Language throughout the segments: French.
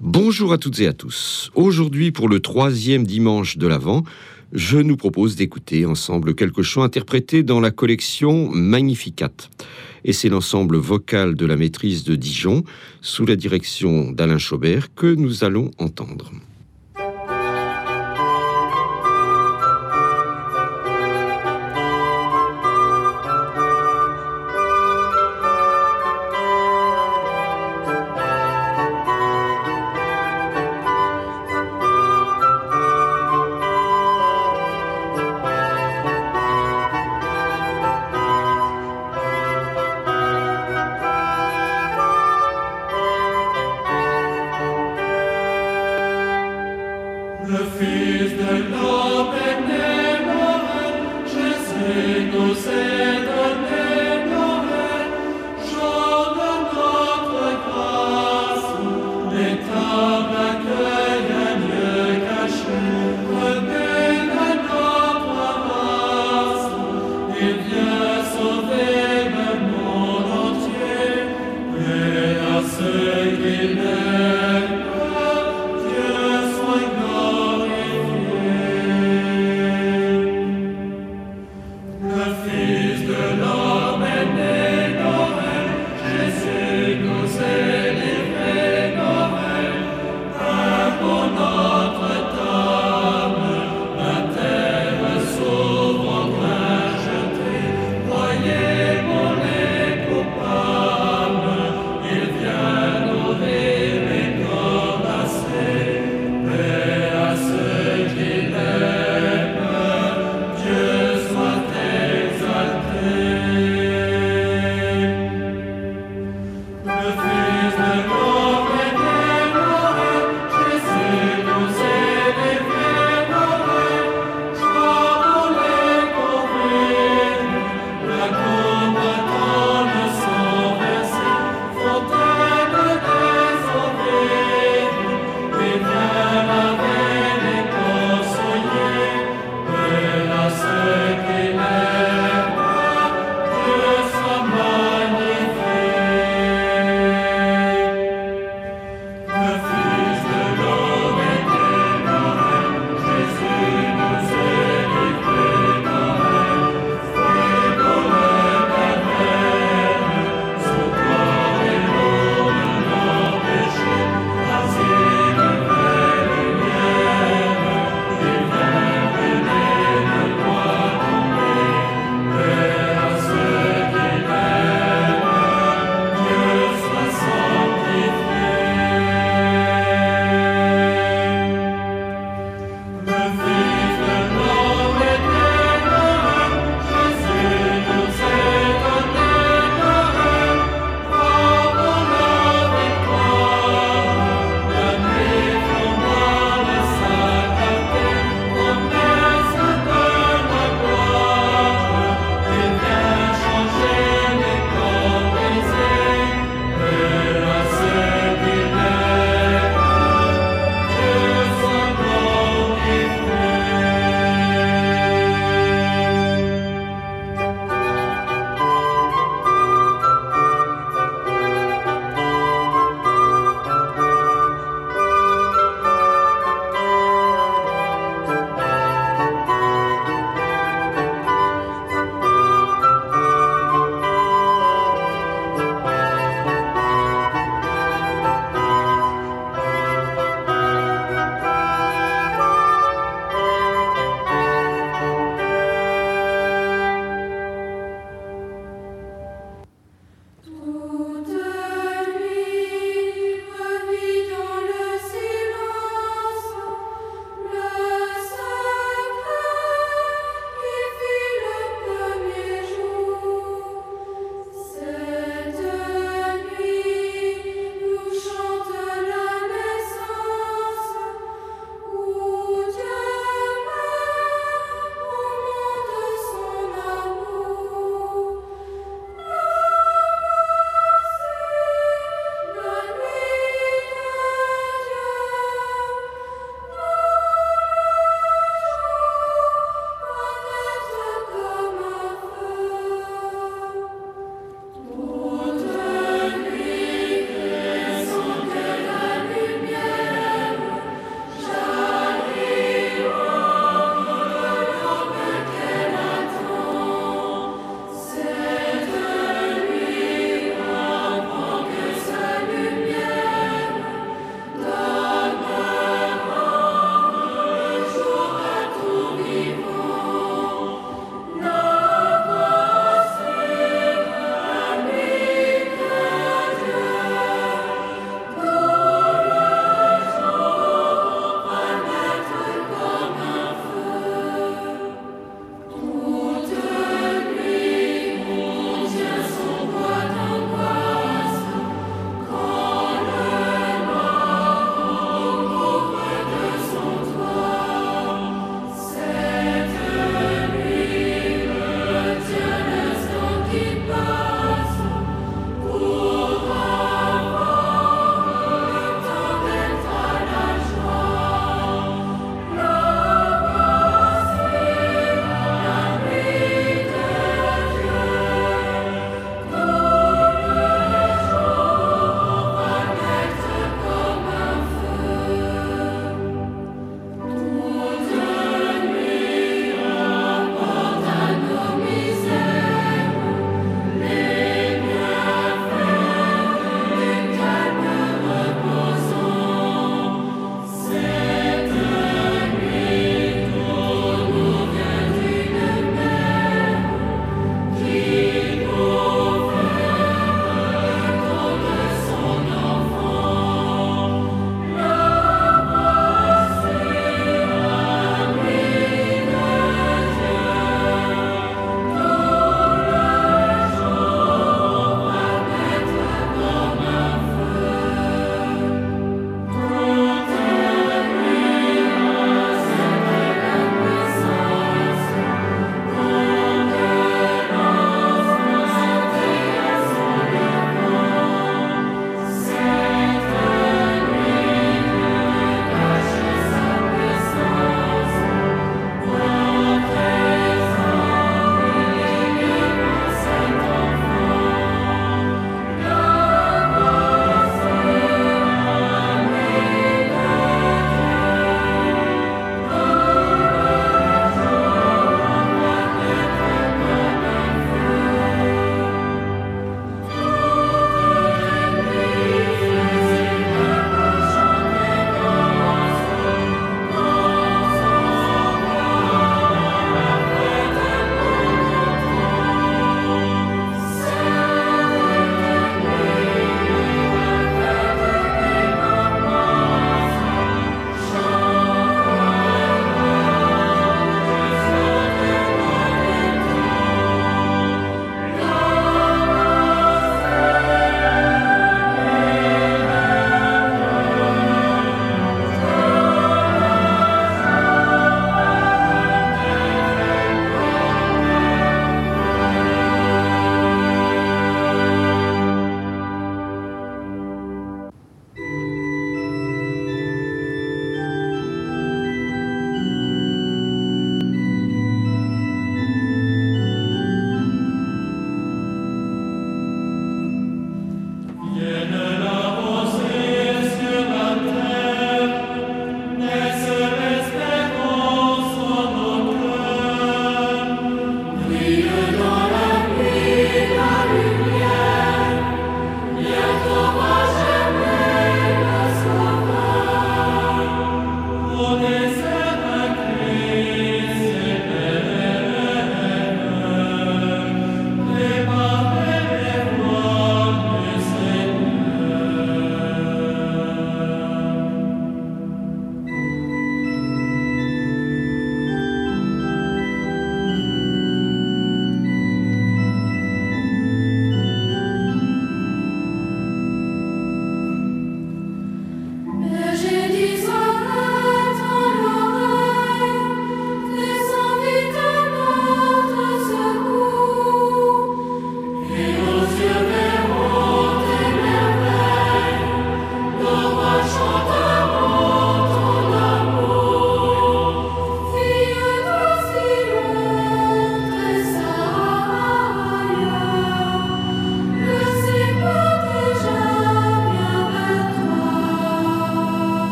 Bonjour à toutes et à tous. Aujourd'hui, pour le troisième dimanche de l'Avent, je nous propose d'écouter ensemble quelques chants interprétés dans la collection Magnificat. Et c'est l'ensemble vocal de la maîtrise de Dijon, sous la direction d'Alain Chaubert, que nous allons entendre.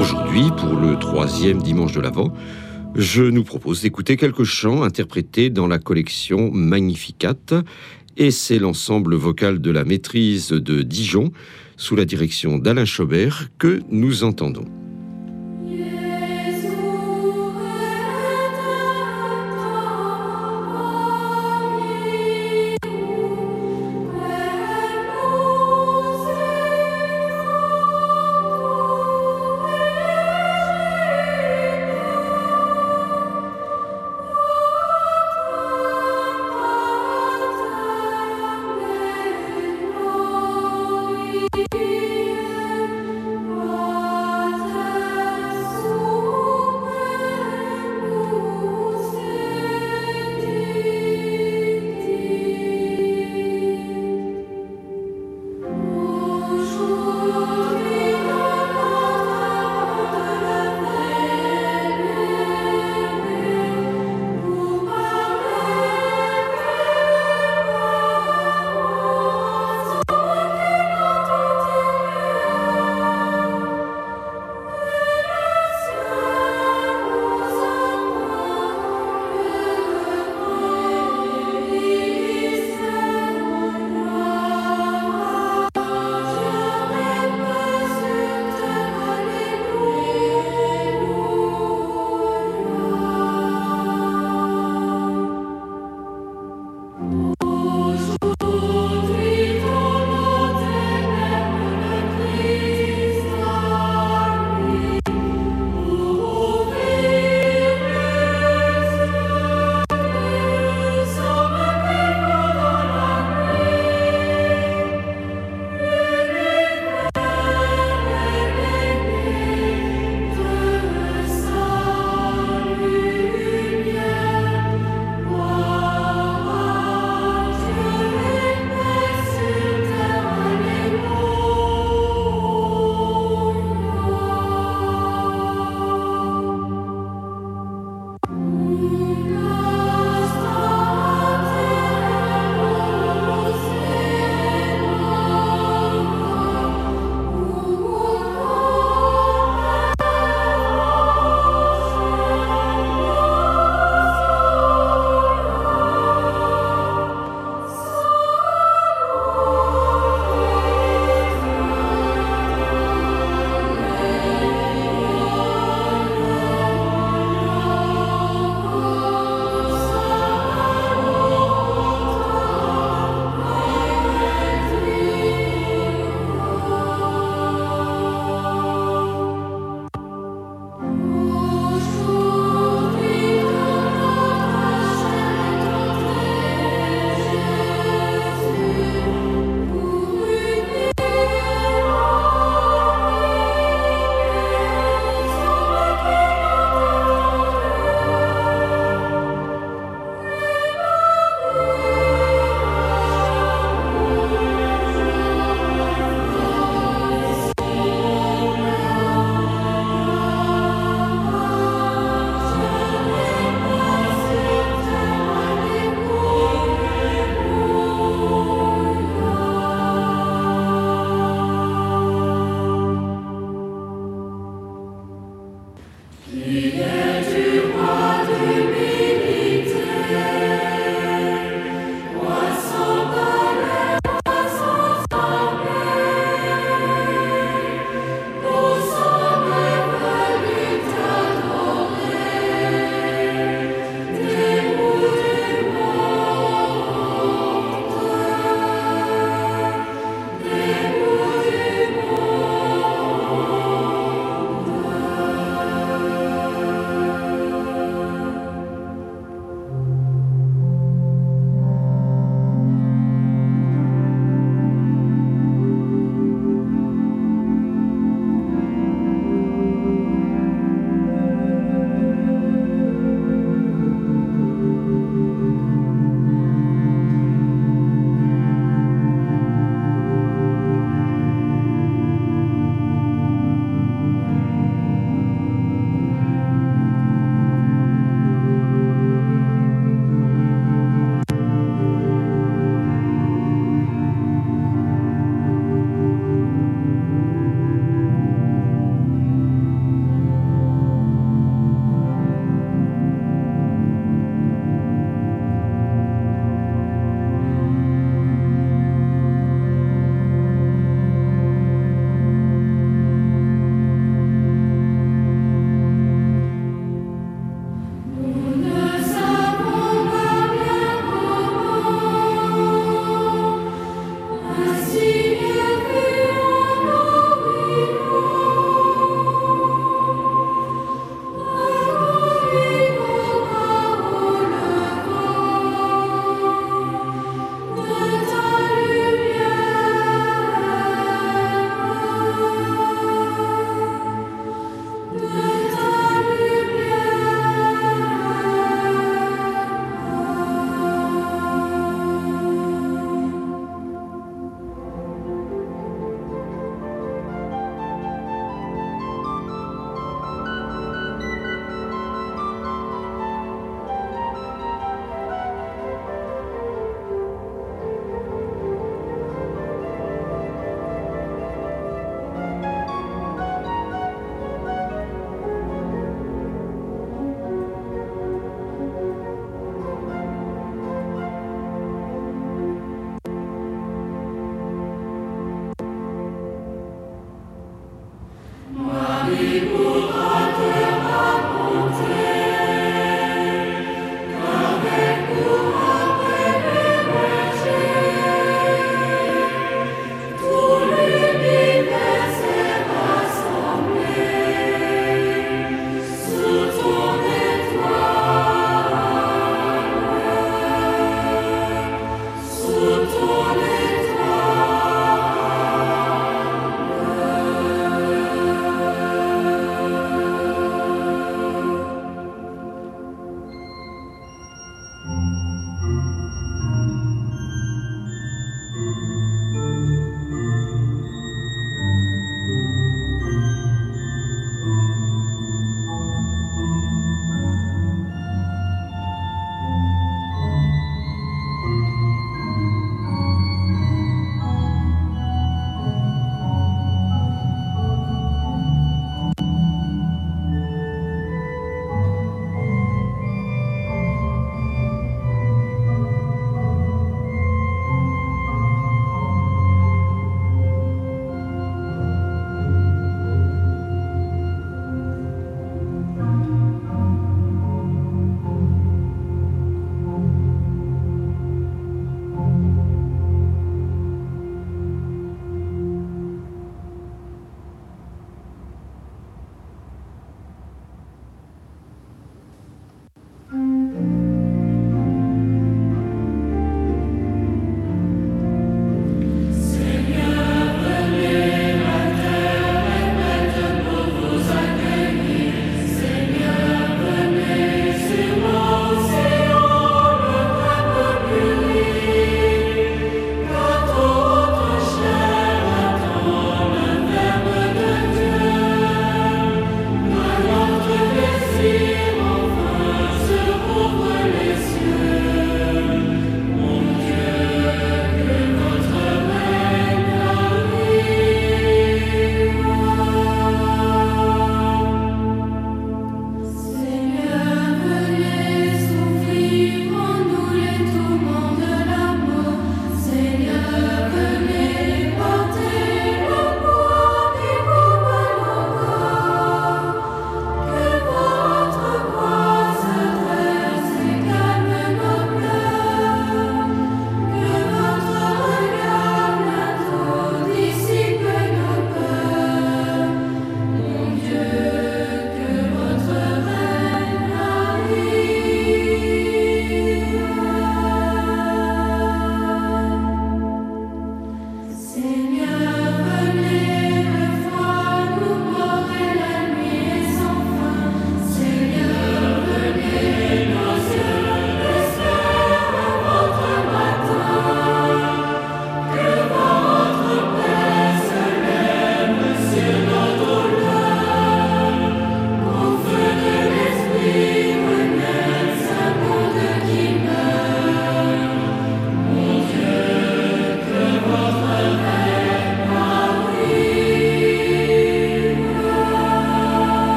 Aujourd'hui, pour le troisième dimanche de l'Avent, je nous propose d'écouter quelques chants interprétés dans la collection Magnificat, et c'est l'ensemble vocal de la maîtrise de Dijon, sous la direction d'Alain Chaubert, que nous entendons.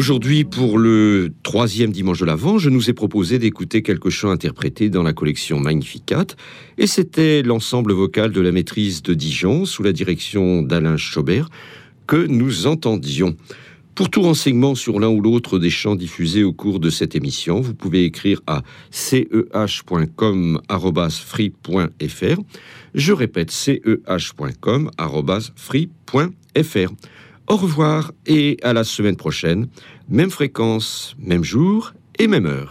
Aujourd'hui, pour le troisième dimanche de l'Avent, je nous ai proposé d'écouter quelques chants interprétés dans la collection Magnificat, et c'était l'ensemble vocal de la maîtrise de Dijon, sous la direction d'Alain Chaubert, que nous entendions. Pour tout renseignement sur l'un ou l'autre des chants diffusés au cours de cette émission, vous pouvez écrire à ceh.com.free.fr. Je répète, ceh.com.free.fr. Au revoir et à la semaine prochaine. Même fréquence, même jour et même heure.